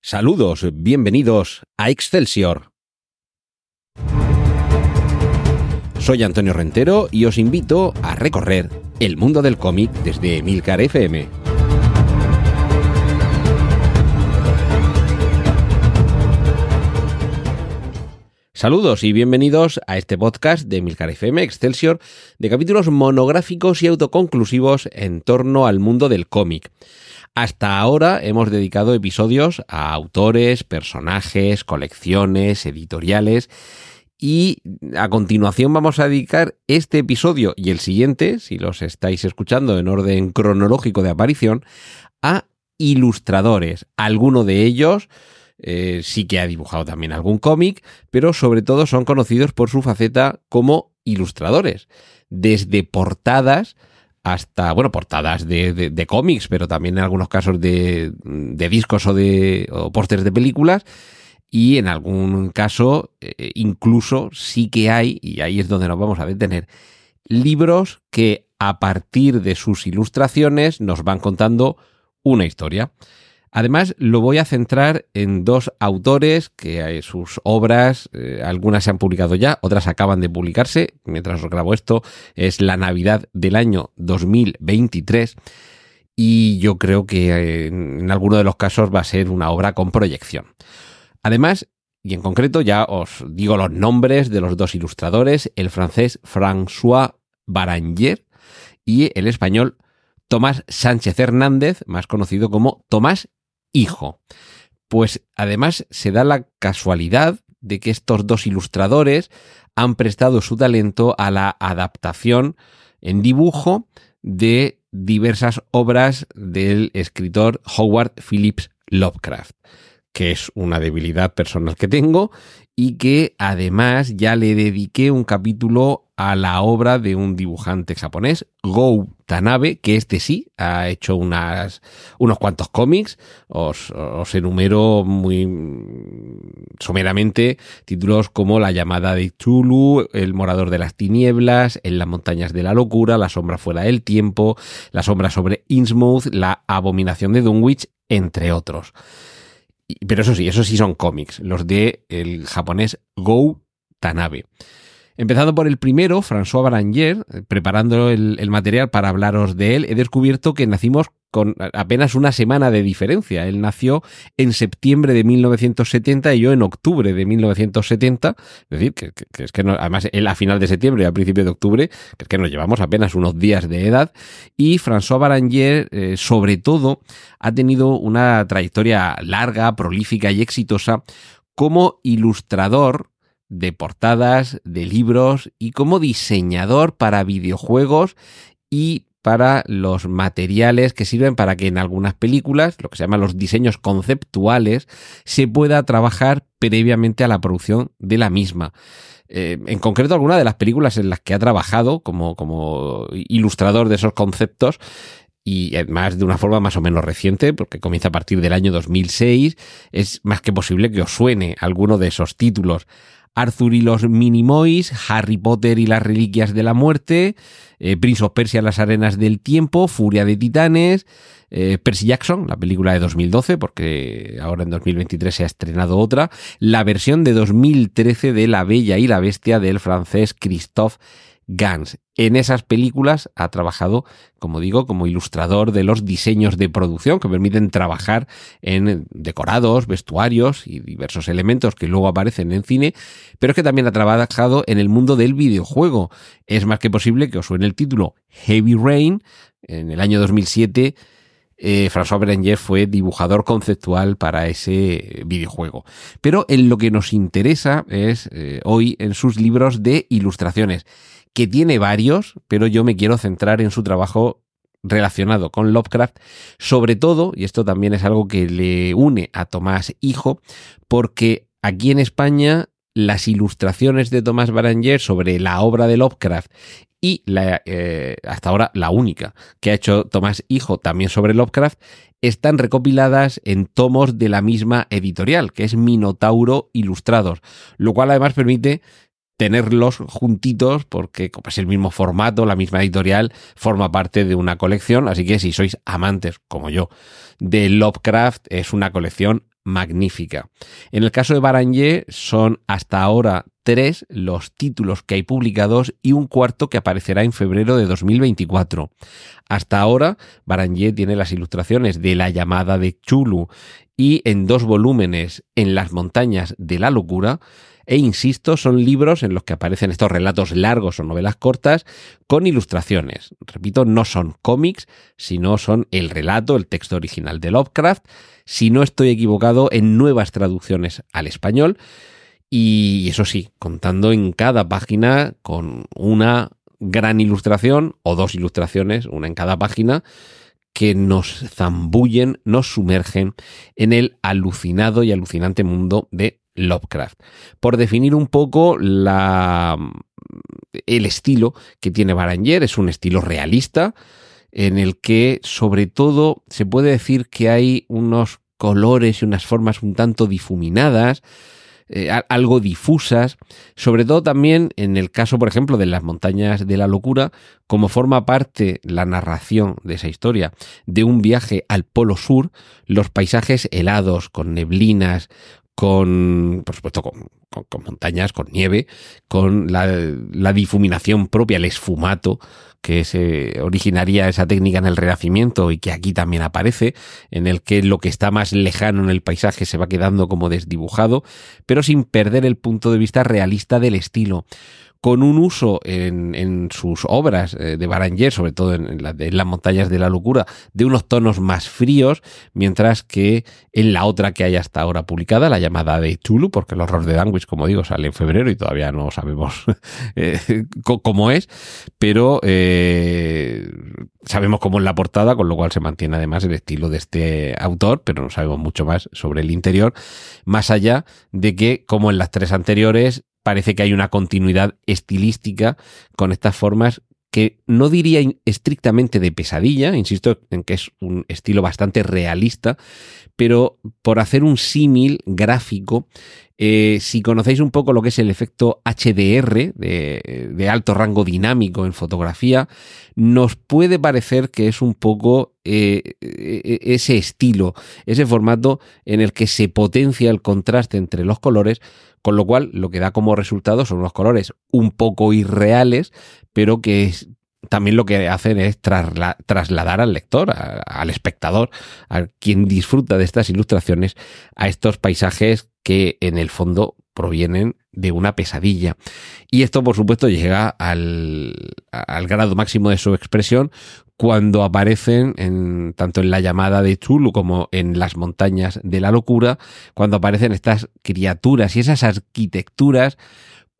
Saludos, bienvenidos a Excelsior. Soy Antonio Rentero y os invito a recorrer el mundo del cómic desde Emilcar FM. Saludos y bienvenidos a este podcast de Emilcar FM Excelsior de capítulos monográficos y autoconclusivos en torno al mundo del cómic. Hasta ahora hemos dedicado episodios a autores, personajes, colecciones, editoriales y a continuación vamos a dedicar este episodio y el siguiente, si los estáis escuchando en orden cronológico de aparición, a ilustradores. Alguno de ellos eh, sí que ha dibujado también algún cómic, pero sobre todo son conocidos por su faceta como ilustradores. Desde portadas hasta, bueno, portadas de, cómics, pero también en algunos casos de, discos o de pósters de películas. Y en algún caso, eh, incluso sí que hay, y ahí es donde nos vamos a detener, libros que a partir de sus ilustraciones nos van contando una historia. Además, lo voy a centrar en dos autores que sus obras, eh, algunas se han publicado ya, otras acaban de publicarse. Mientras os grabo esto, es la Navidad del año 2023. Y yo creo que eh, en alguno de los casos va a ser una obra con proyección. Además, y en concreto ya os digo los nombres de los dos ilustradores, el francés François Baranger y el español Tomás Sánchez Hernández, más conocido como Tomás hijo. Pues además se da la casualidad de que estos dos ilustradores han prestado su talento a la adaptación en dibujo de diversas obras del escritor Howard Phillips Lovecraft, que es una debilidad personal que tengo y que además ya le dediqué un capítulo a la obra de un dibujante japonés, Go Tanabe, que este sí ha hecho unas, unos cuantos cómics. Os, enumero muy someramente títulos como La llamada de Chulu, El morador de las tinieblas, En las montañas de la locura, La sombra fuera del tiempo, La sombra sobre Innsmouth, La abominación de Dunwich, entre otros. Pero eso sí, eso sí son cómics, los de el japonés Go Tanabe. Empezando por el primero, François Baranger, eh, preparando el, material para hablaros de él, he descubierto que nacimos con apenas una semana de diferencia. Él nació en septiembre de 1970 y yo en octubre de 1970. Es decir, que, es que además él a final de septiembre y a principio de octubre, que es que nos llevamos apenas unos días de edad. Y François Baranger, eh, sobre todo, ha tenido una trayectoria larga, prolífica y exitosa como ilustrador de portadas, de libros y como diseñador para videojuegos y para los materiales que sirven para que en algunas películas, lo que se llaman los diseños conceptuales, se pueda trabajar previamente a la producción de la misma. Eh, en concreto, algunas de las películas en las que ha trabajado como, como ilustrador de esos conceptos y además de una forma más o menos reciente, porque comienza a partir del año 2006, es más que posible que os suene alguno de esos títulos. Arthur y los Minimoys, Harry Potter y las Reliquias de la Muerte, eh, Prince of Persia, Las Arenas del Tiempo, Furia de Titanes, eh, Percy Jackson, la película de 2012, porque ahora en 2023 se ha estrenado otra, la versión de 2013 de La Bella y la Bestia del francés Christophe Gans. En esas películas ha trabajado, como digo, como ilustrador de los diseños de producción que permiten trabajar en decorados, vestuarios y diversos elementos que luego aparecen en cine, pero es que también ha trabajado en el mundo del videojuego. Es más que posible que os suene el título Heavy Rain. En el año 2007 eh, François Berenger fue dibujador conceptual para ese videojuego. Pero en lo que nos interesa es eh, hoy en sus libros de ilustraciones que tiene varios, pero yo me quiero centrar en su trabajo relacionado con Lovecraft, sobre todo, y esto también es algo que le une a Tomás Hijo, porque aquí en España las ilustraciones de Tomás Baranger sobre la obra de Lovecraft y la, eh, hasta ahora la única que ha hecho Tomás Hijo también sobre Lovecraft están recopiladas en tomos de la misma editorial, que es Minotauro Ilustrados, lo cual además permite tenerlos juntitos porque es el mismo formato, la misma editorial, forma parte de una colección, así que si sois amantes como yo de Lovecraft es una colección magnífica. En el caso de Barangé son hasta ahora tres los títulos que hay publicados y un cuarto que aparecerá en febrero de 2024. Hasta ahora, Barangé tiene las ilustraciones de La llamada de Chulu y en dos volúmenes en las montañas de la locura, e insisto, son libros en los que aparecen estos relatos largos o novelas cortas con ilustraciones. Repito, no son cómics, sino son el relato, el texto original de Lovecraft, si no estoy equivocado, en nuevas traducciones al español. Y eso sí, contando en cada página con una gran ilustración o dos ilustraciones, una en cada página, que nos zambullen, nos sumergen en el alucinado y alucinante mundo de Lovecraft. Por definir un poco el estilo que tiene Baranger, es un estilo realista en el que sobre todo se puede decir que hay unos colores y unas formas un tanto difuminadas, eh, algo difusas, sobre todo también en el caso, por ejemplo, de las montañas de la locura, como forma parte la narración de esa historia de un viaje al Polo Sur, los paisajes helados, con neblinas, con, por supuesto, con, montañas, con nieve, con la, difuminación propia, el esfumato que se originaría esa técnica en el Renacimiento y que aquí también aparece, en el que lo que está más lejano en el paisaje se va quedando como desdibujado, pero sin perder el punto de vista realista del estilo. Con un uso en, sus obras eh, de Baranger, sobre todo en, las montañas de la locura, de unos tonos más fríos, mientras que en la otra que hay hasta ahora publicada, la llamada de Chulu, porque el horror de Como digo, sale en febrero y todavía no sabemos eh, cómo es, pero eh, sabemos cómo es la portada, con lo cual se mantiene además el estilo de este autor, pero no sabemos mucho más sobre el interior, más allá de que, como en las tres anteriores, parece que hay una continuidad estilística con estas formas que no diría estrictamente de pesadilla, insisto en que es un estilo bastante realista, pero por hacer un símil gráfico, eh, si conocéis un poco lo que es el efecto HDR de, alto rango dinámico en fotografía, nos puede parecer que es un poco eh, e, ese estilo, ese formato en el que se potencia el contraste entre los colores con lo cual, lo que da como resultado son unos colores un poco irreales, pero que también lo que hacen es trasladar al lector, al espectador, a quien disfruta de estas ilustraciones, a estos paisajes que en el fondo provienen de una pesadilla. Y esto, por supuesto, llega al, al grado máximo de su expresión cuando aparecen en, tanto en la llamada de Chulu como en las montañas de la locura, cuando aparecen estas criaturas y esas arquitecturas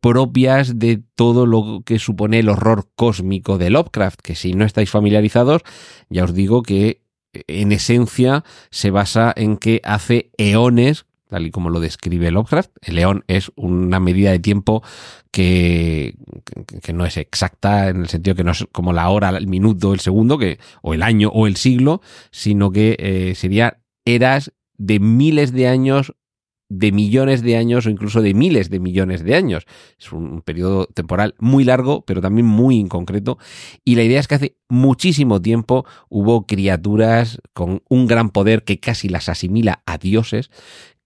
propias de todo lo que supone el horror cósmico de Lovecraft, que si no estáis familiarizados, ya os digo que en esencia se basa en que hace eones tal y como lo describe Lovecraft. El león es una medida de tiempo que, no es exacta en el sentido que no es como la hora, el minuto, el segundo, o el año o el siglo, sino que eh, sería eras de miles de años de millones de años o incluso de miles de millones de años. Es un periodo temporal muy largo, pero también muy inconcreto. Y la idea es que hace muchísimo tiempo hubo criaturas con un gran poder que casi las asimila a dioses,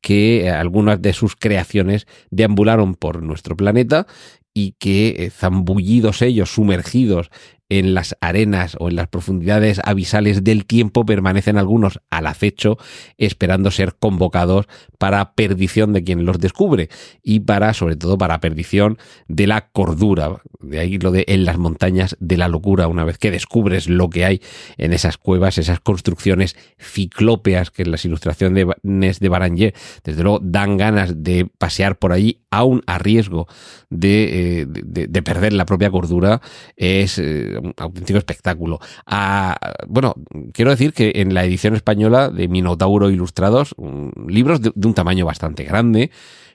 que eh, algunas de sus creaciones deambularon por nuestro planeta y que eh, zambullidos ellos, sumergidos en las arenas o en las profundidades abisales del tiempo permanecen algunos al acecho esperando ser convocados para perdición de quien los descubre y para sobre todo para perdición de la cordura. De ahí lo de en las montañas de la locura. Una vez que descubres lo que hay en esas cuevas esas construcciones ciclópeas que en las ilustraciones de Baranger desde luego dan ganas de pasear por allí aún a riesgo de, eh, perder la propia cordura es eh, un auténtico espectáculo. Ah, bueno, quiero decir que en la edición española de Minotauro Ilustrados, libros de, un tamaño bastante grande,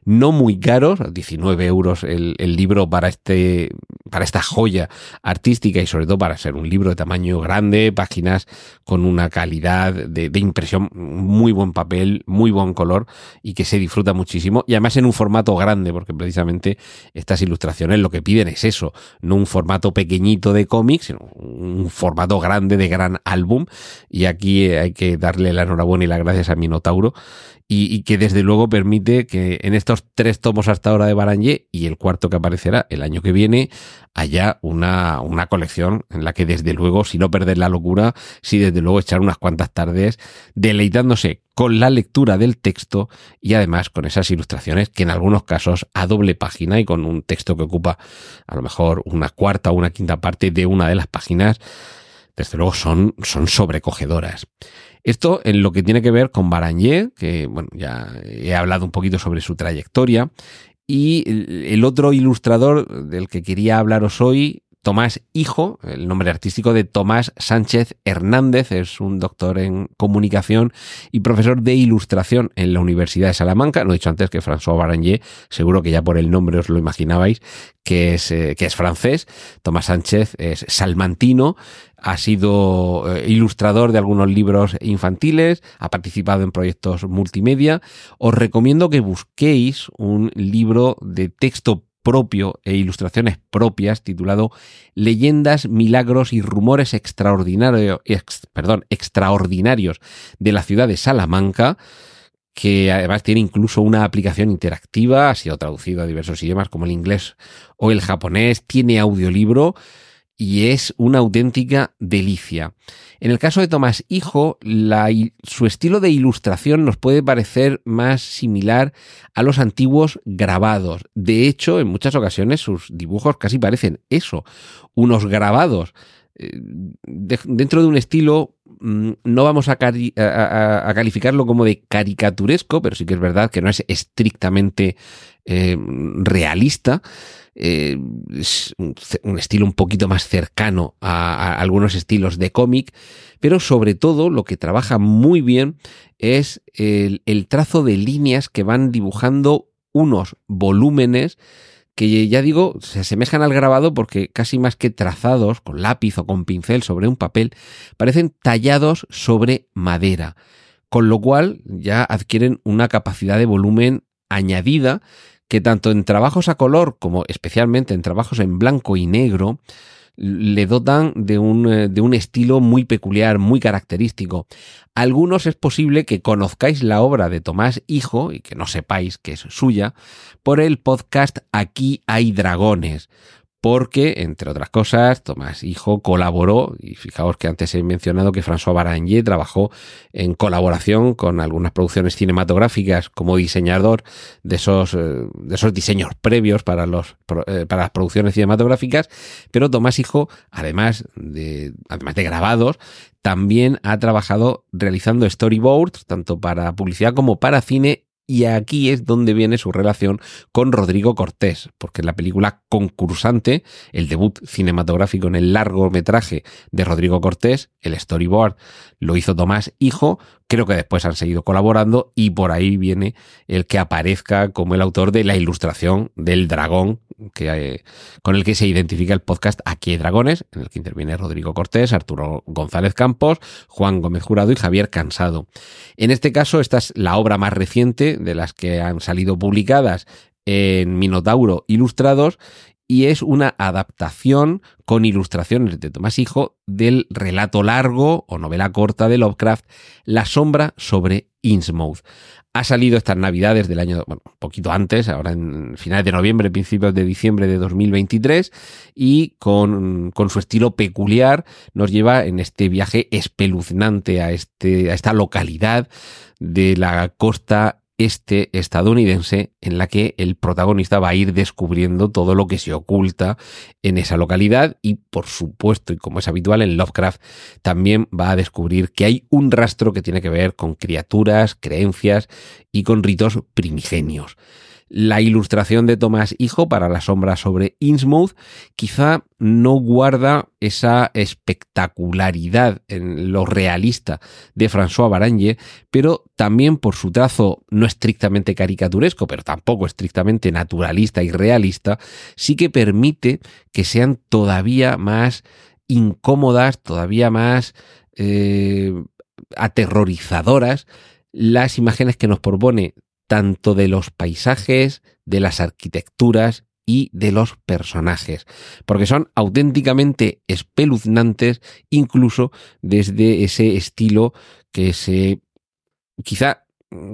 no muy caros, 19 euros el, libro para este para esta joya artística y sobre todo para ser un libro de tamaño grande, páginas con una calidad de, impresión, muy buen papel, muy buen color y que se disfruta muchísimo. Y además en un formato grande porque precisamente estas ilustraciones lo que piden es eso, no un formato pequeñito de cómics, sino un formato grande de gran álbum. Y aquí hay que darle la enhorabuena y las gracias a Minotauro y, que desde luego permite que en estos tres tomos hasta ahora de Barangé y el cuarto que aparecerá el año que viene haya una, una colección en la que desde luego, si no perder la locura, sí desde luego echar unas cuantas tardes deleitándose con la lectura del texto y además con esas ilustraciones que en algunos casos a doble página y con un texto que ocupa a lo mejor una cuarta o una quinta parte de una de las páginas, desde luego son, son sobrecogedoras. Esto en lo que tiene que ver con Baranier, que bueno, ya he hablado un poquito sobre su trayectoria, y el otro ilustrador del que quería hablaros hoy, Tomás Hijo, el nombre artístico de Tomás Sánchez Hernández, es un doctor en comunicación y profesor de ilustración en la Universidad de Salamanca. No he dicho antes que François Baranier, seguro que ya por el nombre os lo imaginabais, que es, eh, francés. Tomás Sánchez es salmantino, ha sido eh, ilustrador de algunos libros infantiles, ha participado en proyectos multimedia. Os recomiendo que busquéis un libro de texto propio e ilustraciones propias titulado Leyendas, Milagros y Rumores extraordinarios, perdón, extraordinarios de la ciudad de Salamanca que además tiene incluso una aplicación interactiva, ha sido traducido a diversos idiomas como el inglés o el japonés, tiene audiolibro y es una auténtica delicia. En el caso de Tomás Hijo, su estilo de ilustración nos puede parecer más similar a los antiguos grabados. De hecho, en muchas ocasiones sus dibujos casi parecen eso, unos grabados. Eh, dentro de un estilo mm, no vamos a, calificarlo como de caricaturesco, pero sí que es verdad que no es estrictamente eh, realista. Eh, un, estilo un poquito más cercano a, algunos estilos de cómic, pero sobre todo lo que trabaja muy bien es el, trazo de líneas que van dibujando unos volúmenes que ya digo, se asemejan al grabado porque casi más que trazados con lápiz o con pincel sobre un papel, parecen tallados sobre madera, con lo cual ya adquieren una capacidad de volumen añadida que tanto en trabajos a color como especialmente en trabajos en blanco y negro, le dotan de un, eh, de un, estilo muy peculiar, muy característico. Algunos es posible que conozcáis la obra de Tomás Hijo y que no sepáis que es suya por el podcast Aquí hay dragones, porque, entre otras cosas, Tomás Hijo colaboró, y fijaos que antes he mencionado que François Baranier trabajó en colaboración con algunas producciones cinematográficas como diseñador de esos, eh, de esos diseños previos para, los, eh, para las producciones cinematográficas, pero Tomás Hijo, además de, además de grabados, también ha trabajado realizando storyboards, tanto para publicidad como para cine y aquí es donde viene su relación con Rodrigo Cortés, porque en la película Concursante, el debut cinematográfico en el largometraje de Rodrigo Cortés, el storyboard lo hizo Tomás Hijo, creo que después han seguido colaborando y por ahí viene el que aparezca como el autor de la ilustración del dragón que, eh, con el que se identifica el podcast Aquí hay Dragones, en el que interviene Rodrigo Cortés, Arturo González Campos, Juan Gómez Jurado y Javier Cansado. En este caso, esta es la obra más reciente de las que han salido publicadas en Minotauro Ilustrados y es una adaptación con ilustraciones de Tomás Hijo del relato largo o novela corta de Lovecraft La sombra sobre Innsmouth. Ha salido estas navidades del año, bueno, un poquito antes, ahora en finales de noviembre, principios de diciembre de 2023, y con, con su estilo peculiar nos lleva en este viaje espeluznante a, este, a esta localidad de la costa este estadounidense en la que el protagonista va a ir descubriendo todo lo que se oculta en esa localidad y por supuesto y como es habitual en Lovecraft también va a descubrir que hay un rastro que tiene que ver con criaturas, creencias y con ritos primigenios. La ilustración de Tomás Hijo para la sombra sobre Innsmouth quizá no guarda esa espectacularidad en lo realista de François Barange, pero también por su trazo no estrictamente caricaturesco, pero tampoco estrictamente naturalista y realista, sí que permite que sean todavía más incómodas, todavía más eh, aterrorizadoras las imágenes que nos propone tanto de los paisajes, de las arquitecturas y de los personajes, porque son auténticamente espeluznantes incluso desde ese estilo que se quizá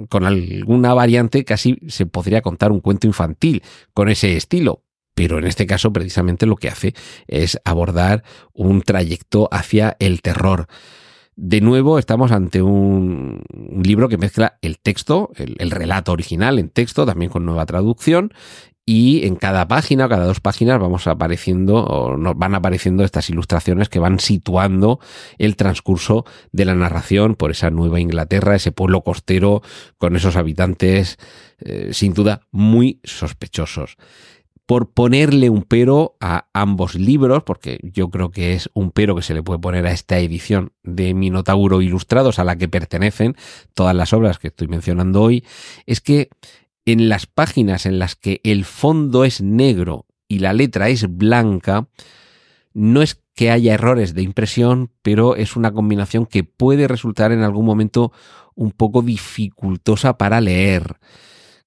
con alguna variante casi se podría contar un cuento infantil con ese estilo, pero en este caso precisamente lo que hace es abordar un trayecto hacia el terror. De nuevo, estamos ante un, libro que mezcla el texto, el, relato original en texto, también con nueva traducción, y en cada página o cada dos páginas vamos apareciendo o nos van apareciendo estas ilustraciones que van situando el transcurso de la narración por esa Nueva Inglaterra, ese pueblo costero con esos habitantes eh, sin duda muy sospechosos por ponerle un pero a ambos libros, porque yo creo que es un pero que se le puede poner a esta edición de Minotauro Ilustrados a la que pertenecen todas las obras que estoy mencionando hoy, es que en las páginas en las que el fondo es negro y la letra es blanca, no es que haya errores de impresión, pero es una combinación que puede resultar en algún momento un poco dificultosa para leer.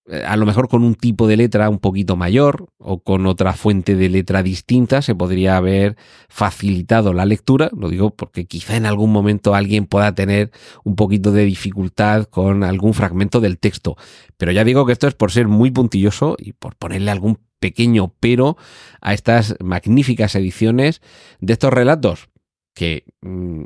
Eh, a lo mejor con un tipo de letra un poquito mayor o con otra fuente de letra distinta se podría haber facilitado la lectura, lo digo porque quizá en algún momento alguien pueda tener un poquito de dificultad con algún fragmento del texto, pero ya digo que esto es por ser muy puntilloso y por ponerle algún pequeño pero a estas magníficas ediciones de estos relatos que mm,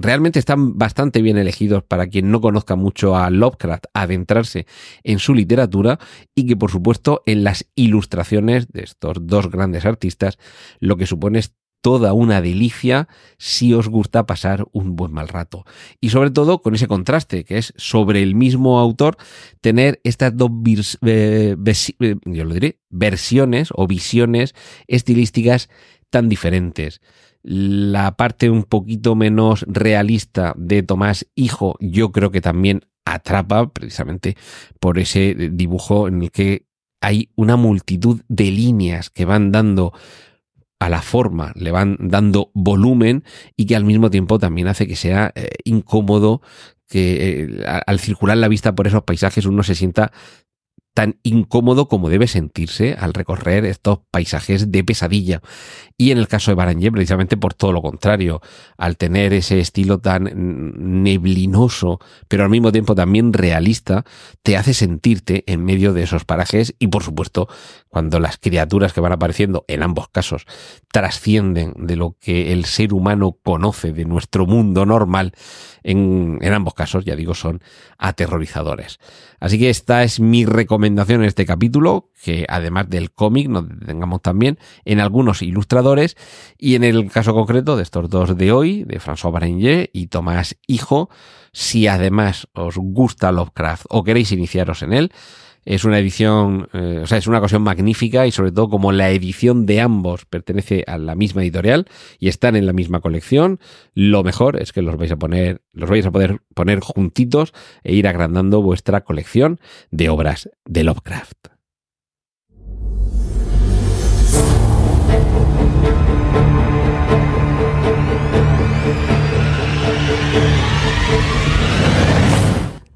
realmente están bastante bien elegidos para quien no conozca mucho a Lovecraft, adentrarse en su literatura y que por supuesto en las ilustraciones de estos dos grandes artistas lo que supone es toda una delicia si os gusta pasar un buen mal rato. Y sobre todo con ese contraste que es sobre el mismo autor tener estas dos eh, eh, versiones o visiones estilísticas tan diferentes la parte un poquito menos realista de Tomás Hijo, yo creo que también atrapa precisamente por ese dibujo en el que hay una multitud de líneas que van dando a la forma, le van dando volumen y que al mismo tiempo también hace que sea eh, incómodo que eh, al circular la vista por esos paisajes uno se sienta tan incómodo como debe sentirse al recorrer estos paisajes de pesadilla. Y en el caso de Baranger, precisamente por todo lo contrario, al tener ese estilo tan neblinoso, pero al mismo tiempo también realista, te hace sentirte en medio de esos parajes y por supuesto, cuando las criaturas que van apareciendo, en ambos casos, trascienden de lo que el ser humano conoce de nuestro mundo normal, en, en ambos casos, ya digo, son aterrorizadores. Así que esta es mi recomendación en este capítulo, que además del cómic nos detengamos también en algunos ilustradores y en el caso concreto de estos dos de hoy, de François Baranger y Tomás Hijo, si además os gusta Lovecraft o queréis iniciaros en él, es una edición, eh, o sea, es una ocasión magnífica y sobre todo como la edición de ambos pertenece a la misma editorial y están en la misma colección, lo mejor es que los vais a poner, los vais a poder poner juntitos e ir agrandando vuestra colección de obras de Lovecraft.